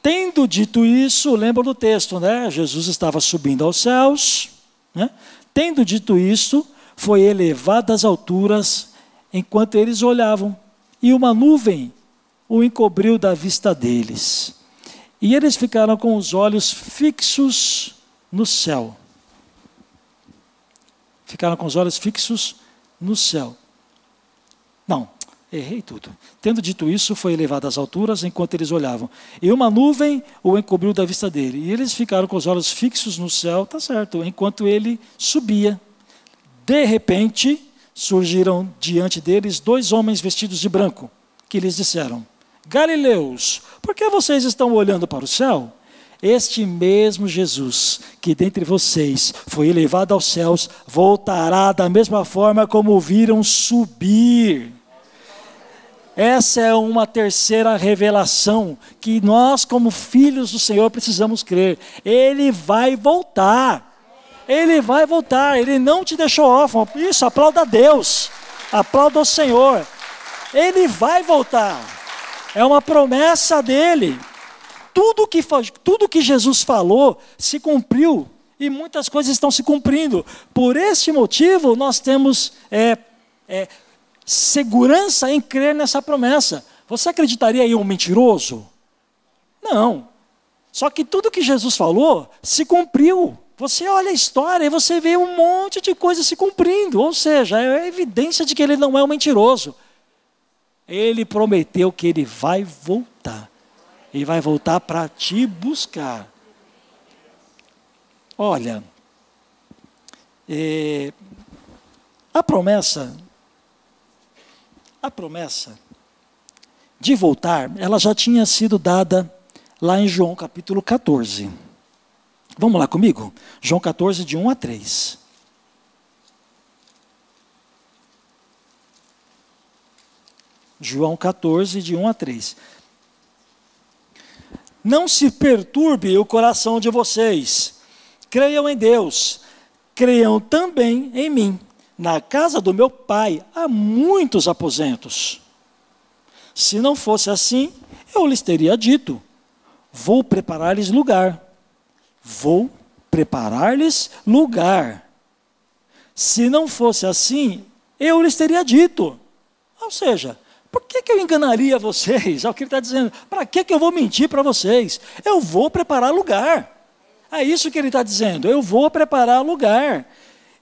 Tendo dito isso, lembra do texto, né? Jesus estava subindo aos céus, né? Tendo dito isso, foi elevado às alturas enquanto eles olhavam, e uma nuvem o encobriu da vista deles. E eles ficaram com os olhos fixos no céu. Ficaram com os olhos fixos no céu. Errei tudo. Tendo dito isso, foi elevado às alturas enquanto eles olhavam. E uma nuvem o encobriu da vista dele. E eles ficaram com os olhos fixos no céu, tá certo, enquanto ele subia. De repente, surgiram diante deles dois homens vestidos de branco, que lhes disseram: Galileus, por que vocês estão olhando para o céu? Este mesmo Jesus, que dentre vocês foi elevado aos céus, voltará da mesma forma como o viram subir. Essa é uma terceira revelação que nós, como filhos do Senhor, precisamos crer. Ele vai voltar. Ele vai voltar. Ele não te deixou órfão. Isso, aplauda a Deus. Aplauda o Senhor. Ele vai voltar. É uma promessa dele. Tudo que, tudo que Jesus falou se cumpriu. E muitas coisas estão se cumprindo. Por este motivo, nós temos é, é, segurança em crer nessa promessa. Você acreditaria em um mentiroso? Não. Só que tudo que Jesus falou se cumpriu. Você olha a história e você vê um monte de coisas se cumprindo. Ou seja, é evidência de que ele não é um mentiroso. Ele prometeu que ele vai voltar. E vai voltar para te buscar. Olha, é, a promessa a promessa de voltar, ela já tinha sido dada lá em João capítulo 14. Vamos lá comigo? João 14, de 1 a 3. João 14, de 1 a 3. Não se perturbe o coração de vocês. Creiam em Deus. Creiam também em mim. Na casa do meu pai há muitos aposentos. Se não fosse assim, eu lhes teria dito: Vou preparar-lhes lugar. Vou preparar-lhes lugar. Se não fosse assim, eu lhes teria dito. Ou seja, por que, que eu enganaria vocês? É o que ele está dizendo. Para que, que eu vou mentir para vocês? Eu vou preparar lugar. É isso que ele está dizendo. Eu vou preparar lugar.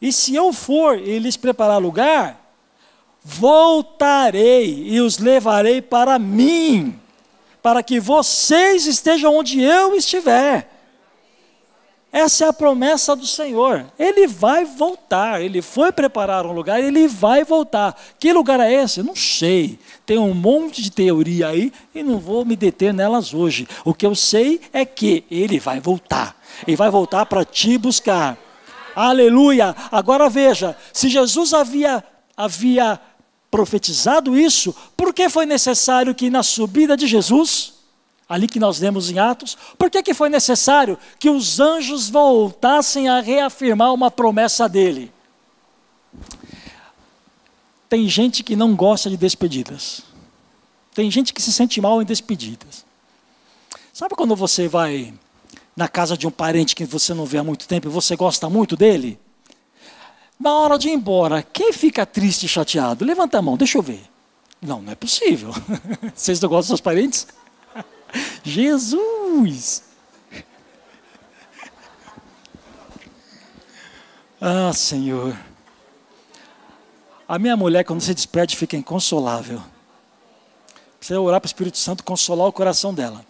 E se eu for e lhes preparar lugar, voltarei e os levarei para mim, para que vocês estejam onde eu estiver. Essa é a promessa do Senhor. Ele vai voltar. Ele foi preparar um lugar, ele vai voltar. Que lugar é esse? Não sei. Tem um monte de teoria aí e não vou me deter nelas hoje. O que eu sei é que ele vai voltar. E vai voltar para te buscar. Aleluia! Agora veja, se Jesus havia, havia profetizado isso, por que foi necessário que na subida de Jesus, ali que nós lemos em Atos, por que, que foi necessário que os anjos voltassem a reafirmar uma promessa dele? Tem gente que não gosta de despedidas. Tem gente que se sente mal em despedidas. Sabe quando você vai na casa de um parente que você não vê há muito tempo e você gosta muito dele? Na hora de ir embora, quem fica triste e chateado? Levanta a mão, deixa eu ver. Não, não é possível. Vocês não gostam dos seus parentes? Jesus! Ah, Senhor. A minha mulher, quando se despede, fica inconsolável. Precisa orar para o Espírito Santo consolar o coração dela.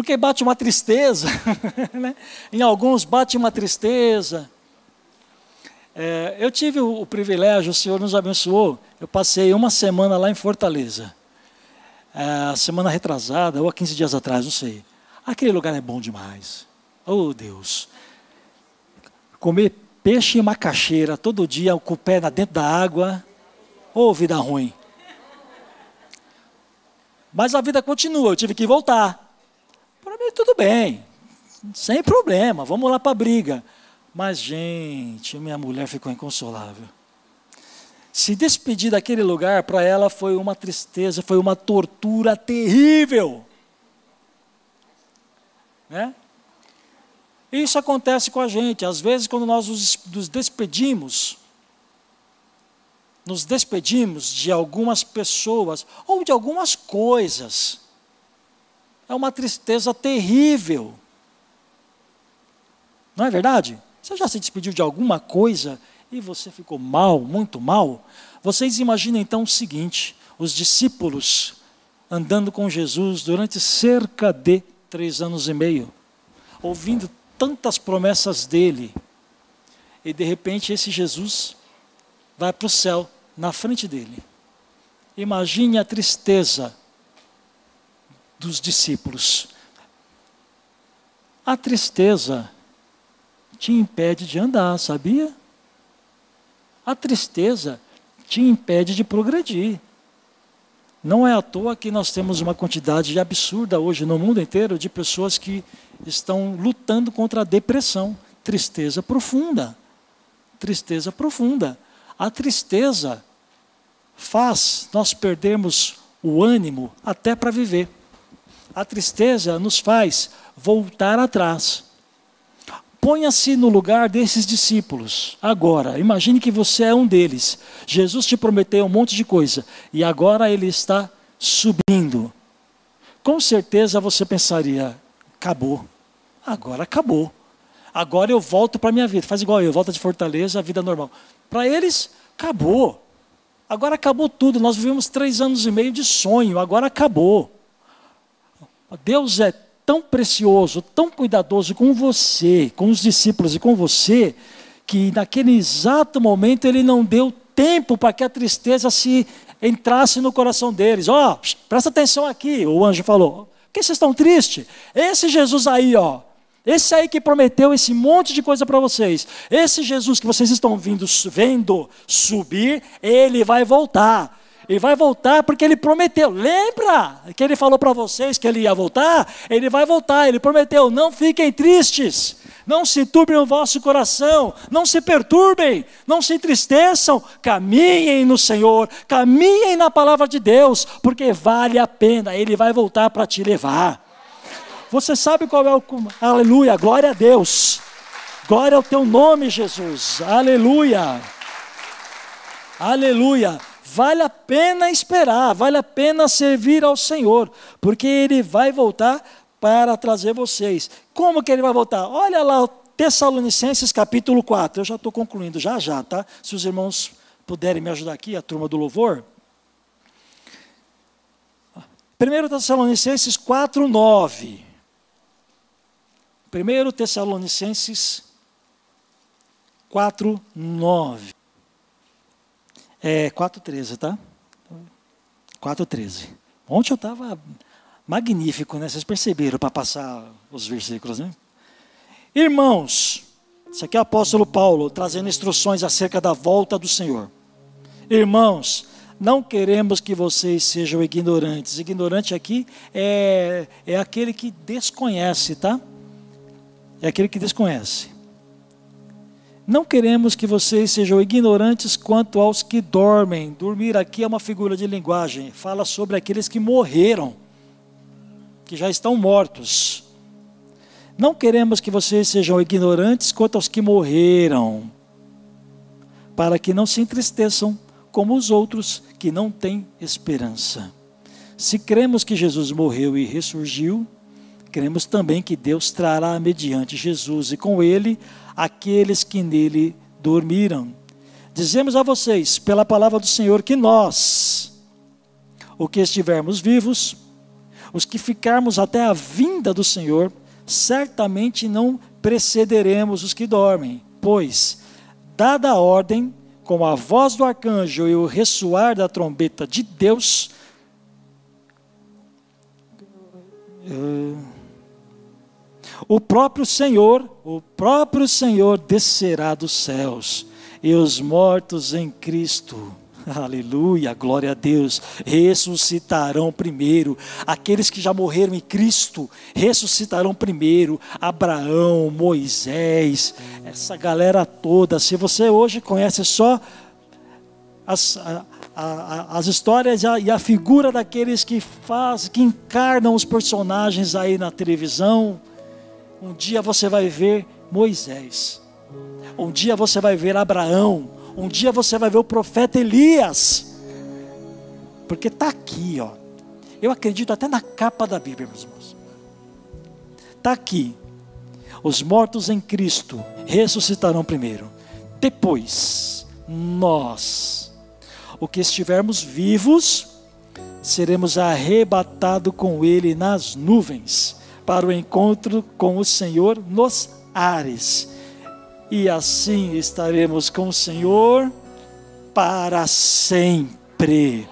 Porque bate uma tristeza, né? em alguns bate uma tristeza. É, eu tive o, o, privilégio, o Senhor nos abençoou. Eu passei uma semana lá em Fortaleza. É, semana retrasada, ou há 15 dias atrás, não sei. Aquele lugar é bom demais. Oh, Deus. Comer peixe e macaxeira todo dia, com o pé dentro da água. Oh, vida ruim. Mas a vida continua, eu tive que voltar. Tudo bem, sem problema, vamos lá para a briga. Mas, gente, minha mulher ficou inconsolável. Se despedir daquele lugar para ela foi uma tristeza, foi uma tortura terrível. Né? Isso acontece com a gente. Às vezes, quando nós nos despedimos, nos despedimos de algumas pessoas ou de algumas coisas, é uma tristeza terrível. Não é verdade? Você já se despediu de alguma coisa e você ficou mal, muito mal? Vocês imaginam então o seguinte: os discípulos andando com Jesus durante cerca de três anos e meio, ouvindo tantas promessas dele, e de repente esse Jesus vai para o céu na frente dele. Imagine a tristeza dos discípulos. A tristeza te impede de andar, sabia? A tristeza te impede de progredir. Não é à toa que nós temos uma quantidade absurda hoje no mundo inteiro de pessoas que estão lutando contra a depressão, tristeza profunda. Tristeza profunda. A tristeza faz nós perdermos o ânimo até para viver. A tristeza nos faz voltar atrás. Ponha-se no lugar desses discípulos. Agora, imagine que você é um deles. Jesus te prometeu um monte de coisa e agora ele está subindo. Com certeza você pensaria: acabou. Agora acabou. Agora eu volto para a minha vida. Faz igual eu, volta de Fortaleza, a vida normal. Para eles, acabou. Agora acabou tudo. Nós vivemos três anos e meio de sonho, agora acabou. Deus é tão precioso, tão cuidadoso com você, com os discípulos e com você, que naquele exato momento ele não deu tempo para que a tristeza se entrasse no coração deles. Ó, oh, presta atenção aqui, o anjo falou. Por que vocês estão tristes? Esse Jesus aí, ó, esse aí que prometeu esse monte de coisa para vocês, esse Jesus que vocês estão vindo, vendo subir, ele vai voltar. Ele vai voltar porque ele prometeu. Lembra que ele falou para vocês que ele ia voltar? Ele vai voltar. Ele prometeu: não fiquem tristes, não se turbem o vosso coração, não se perturbem, não se entristeçam. Caminhem no Senhor, caminhem na palavra de Deus, porque vale a pena. Ele vai voltar para te levar. Você sabe qual é o. Aleluia, glória a Deus. Glória ao teu nome, Jesus. Aleluia. Aleluia. Vale a pena esperar, vale a pena servir ao Senhor, porque Ele vai voltar para trazer vocês. Como que Ele vai voltar? Olha lá, Tessalonicenses capítulo 4. Eu já estou concluindo, já já, tá? Se os irmãos puderem me ajudar aqui, a turma do louvor. 1 Tessalonicenses 4, 9. 1 Tessalonicenses 4, 9. É 4,13, tá? 4,13. Ontem eu estava magnífico, né? Vocês perceberam para passar os versículos, né? Irmãos, isso aqui é o apóstolo Paulo trazendo instruções acerca da volta do Senhor. Irmãos, não queremos que vocês sejam ignorantes. Ignorante aqui é, é aquele que desconhece, tá? É aquele que desconhece. Não queremos que vocês sejam ignorantes quanto aos que dormem. Dormir aqui é uma figura de linguagem, fala sobre aqueles que morreram, que já estão mortos. Não queremos que vocês sejam ignorantes quanto aos que morreram, para que não se entristeçam como os outros que não têm esperança. Se cremos que Jesus morreu e ressurgiu, cremos também que Deus trará mediante Jesus e com ele aqueles que nele dormiram. Dizemos a vocês, pela palavra do Senhor, que nós, o que estivermos vivos, os que ficarmos até a vinda do Senhor, certamente não precederemos os que dormem, pois, dada a ordem, com a voz do arcanjo e o ressoar da trombeta de Deus, uh, o próprio Senhor, o próprio Senhor descerá dos céus, e os mortos em Cristo, aleluia, glória a Deus, ressuscitarão primeiro. Aqueles que já morreram em Cristo ressuscitarão primeiro. Abraão, Moisés, essa galera toda. Se você hoje conhece só as, as histórias e a, e a figura daqueles que fazem, que encarnam os personagens aí na televisão. Um dia você vai ver Moisés. Um dia você vai ver Abraão. Um dia você vai ver o profeta Elias. Porque está aqui, ó. Eu acredito até na capa da Bíblia, meus irmãos. Está aqui. Os mortos em Cristo ressuscitarão primeiro. Depois, nós, o que estivermos vivos, seremos arrebatados com Ele nas nuvens, para o encontro com o Senhor nos ares. E assim estaremos com o Senhor para sempre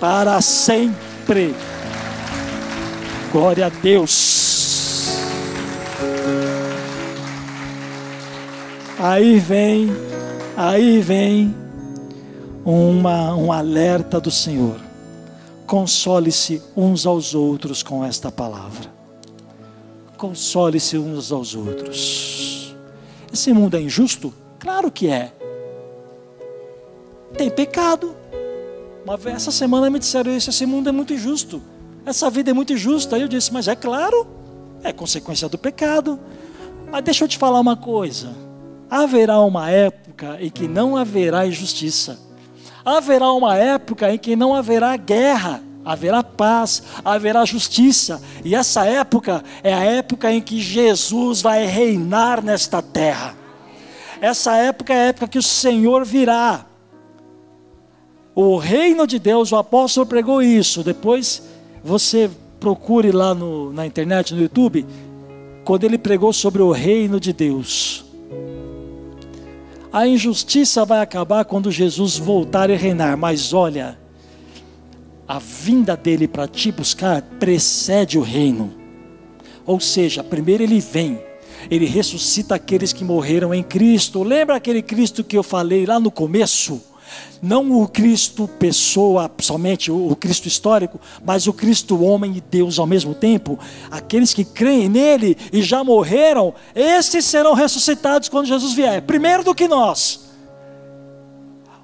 para sempre. Glória a Deus. Aí vem, aí vem uma, um alerta do Senhor. Console-se uns aos outros com esta palavra. Console-se uns aos outros. Esse mundo é injusto? Claro que é. Tem pecado, vez, essa semana me disseram isso, esse mundo é muito injusto. Essa vida é muito injusta. Aí eu disse, mas é claro, é consequência do pecado. Mas deixa eu te falar uma coisa. Haverá uma época em que não haverá injustiça. Haverá uma época em que não haverá guerra, haverá paz, haverá justiça. E essa época é a época em que Jesus vai reinar nesta terra. Essa época é a época que o Senhor virá o reino de Deus, o apóstolo pregou isso. Depois você procure lá no, na internet, no YouTube, quando ele pregou sobre o reino de Deus. A injustiça vai acabar quando Jesus voltar e reinar, mas olha, a vinda dele para te buscar precede o reino. Ou seja, primeiro ele vem, ele ressuscita aqueles que morreram em Cristo. Lembra aquele Cristo que eu falei lá no começo? Não o Cristo pessoa, somente o Cristo histórico, mas o Cristo homem e Deus ao mesmo tempo. Aqueles que creem nele e já morreram, esses serão ressuscitados quando Jesus vier, primeiro do que nós.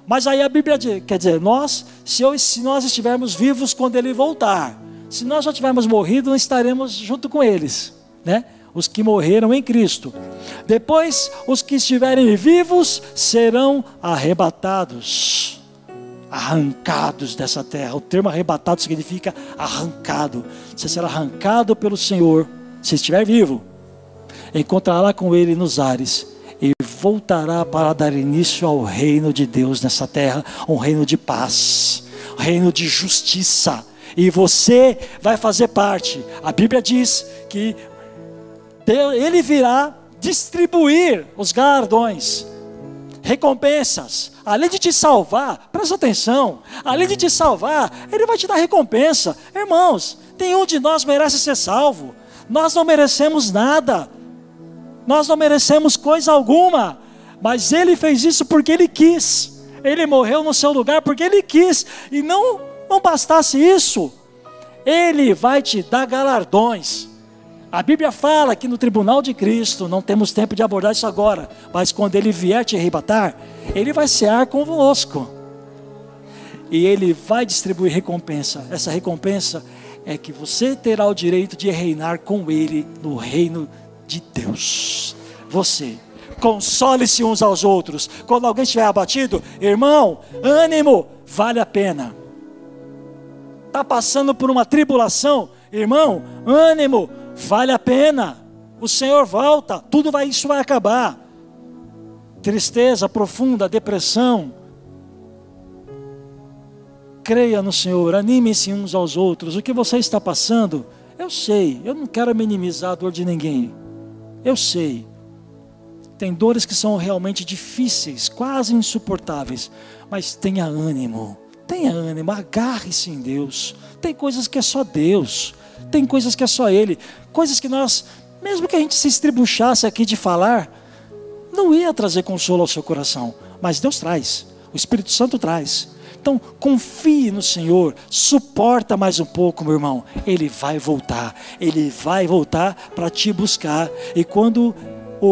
Mas aí a Bíblia diz, quer dizer, nós, se, eu, se nós estivermos vivos quando ele voltar, se nós já tivermos morrido, nós estaremos junto com eles, né? Os que morreram em Cristo. Depois, os que estiverem vivos serão arrebatados, arrancados dessa terra. O termo arrebatado significa arrancado. Você será arrancado pelo Senhor, se estiver vivo. Encontrará com Ele nos ares e voltará para dar início ao reino de Deus nessa terra um reino de paz, um reino de justiça. E você vai fazer parte. A Bíblia diz que ele virá distribuir os galardões, recompensas. Além de te salvar, presta atenção, além de te salvar, Ele vai te dar recompensa. Irmãos, nenhum de nós merece ser salvo. Nós não merecemos nada. Nós não merecemos coisa alguma. Mas Ele fez isso porque Ele quis. Ele morreu no seu lugar porque Ele quis. E não, não bastasse isso, Ele vai te dar galardões. A Bíblia fala que no tribunal de Cristo, não temos tempo de abordar isso agora, mas quando ele vier te arrebatar, ele vai cear convosco. E ele vai distribuir recompensa. Essa recompensa é que você terá o direito de reinar com ele no reino de Deus. Você console-se uns aos outros. Quando alguém estiver abatido, irmão, ânimo, vale a pena. Está passando por uma tribulação, irmão, ânimo, Vale a pena. O Senhor volta, tudo vai, isso vai acabar. Tristeza profunda, depressão. Creia no Senhor, anime-se uns aos outros. O que você está passando, eu sei, eu não quero minimizar a dor de ninguém. Eu sei. Tem dores que são realmente difíceis, quase insuportáveis, mas tenha ânimo. Tenha ânimo, agarre-se em Deus. Tem coisas que é só Deus. Tem coisas que é só Ele. Coisas que nós, mesmo que a gente se estribuchasse aqui de falar, não ia trazer consolo ao seu coração. Mas Deus traz. O Espírito Santo traz. Então, confie no Senhor, suporta mais um pouco, meu irmão. Ele vai voltar, ele vai voltar para te buscar. E quando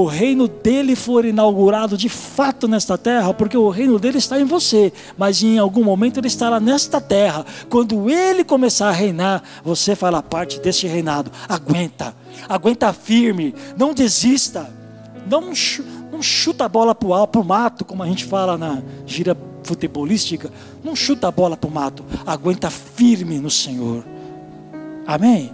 o reino dele for inaugurado de fato nesta terra, porque o reino dele está em você, mas em algum momento ele estará nesta terra. Quando ele começar a reinar, você fará parte deste reinado. Aguenta, aguenta firme, não desista, não, não chuta a bola para o mato, como a gente fala na gira futebolística, não chuta a bola para o mato, aguenta firme no Senhor. Amém?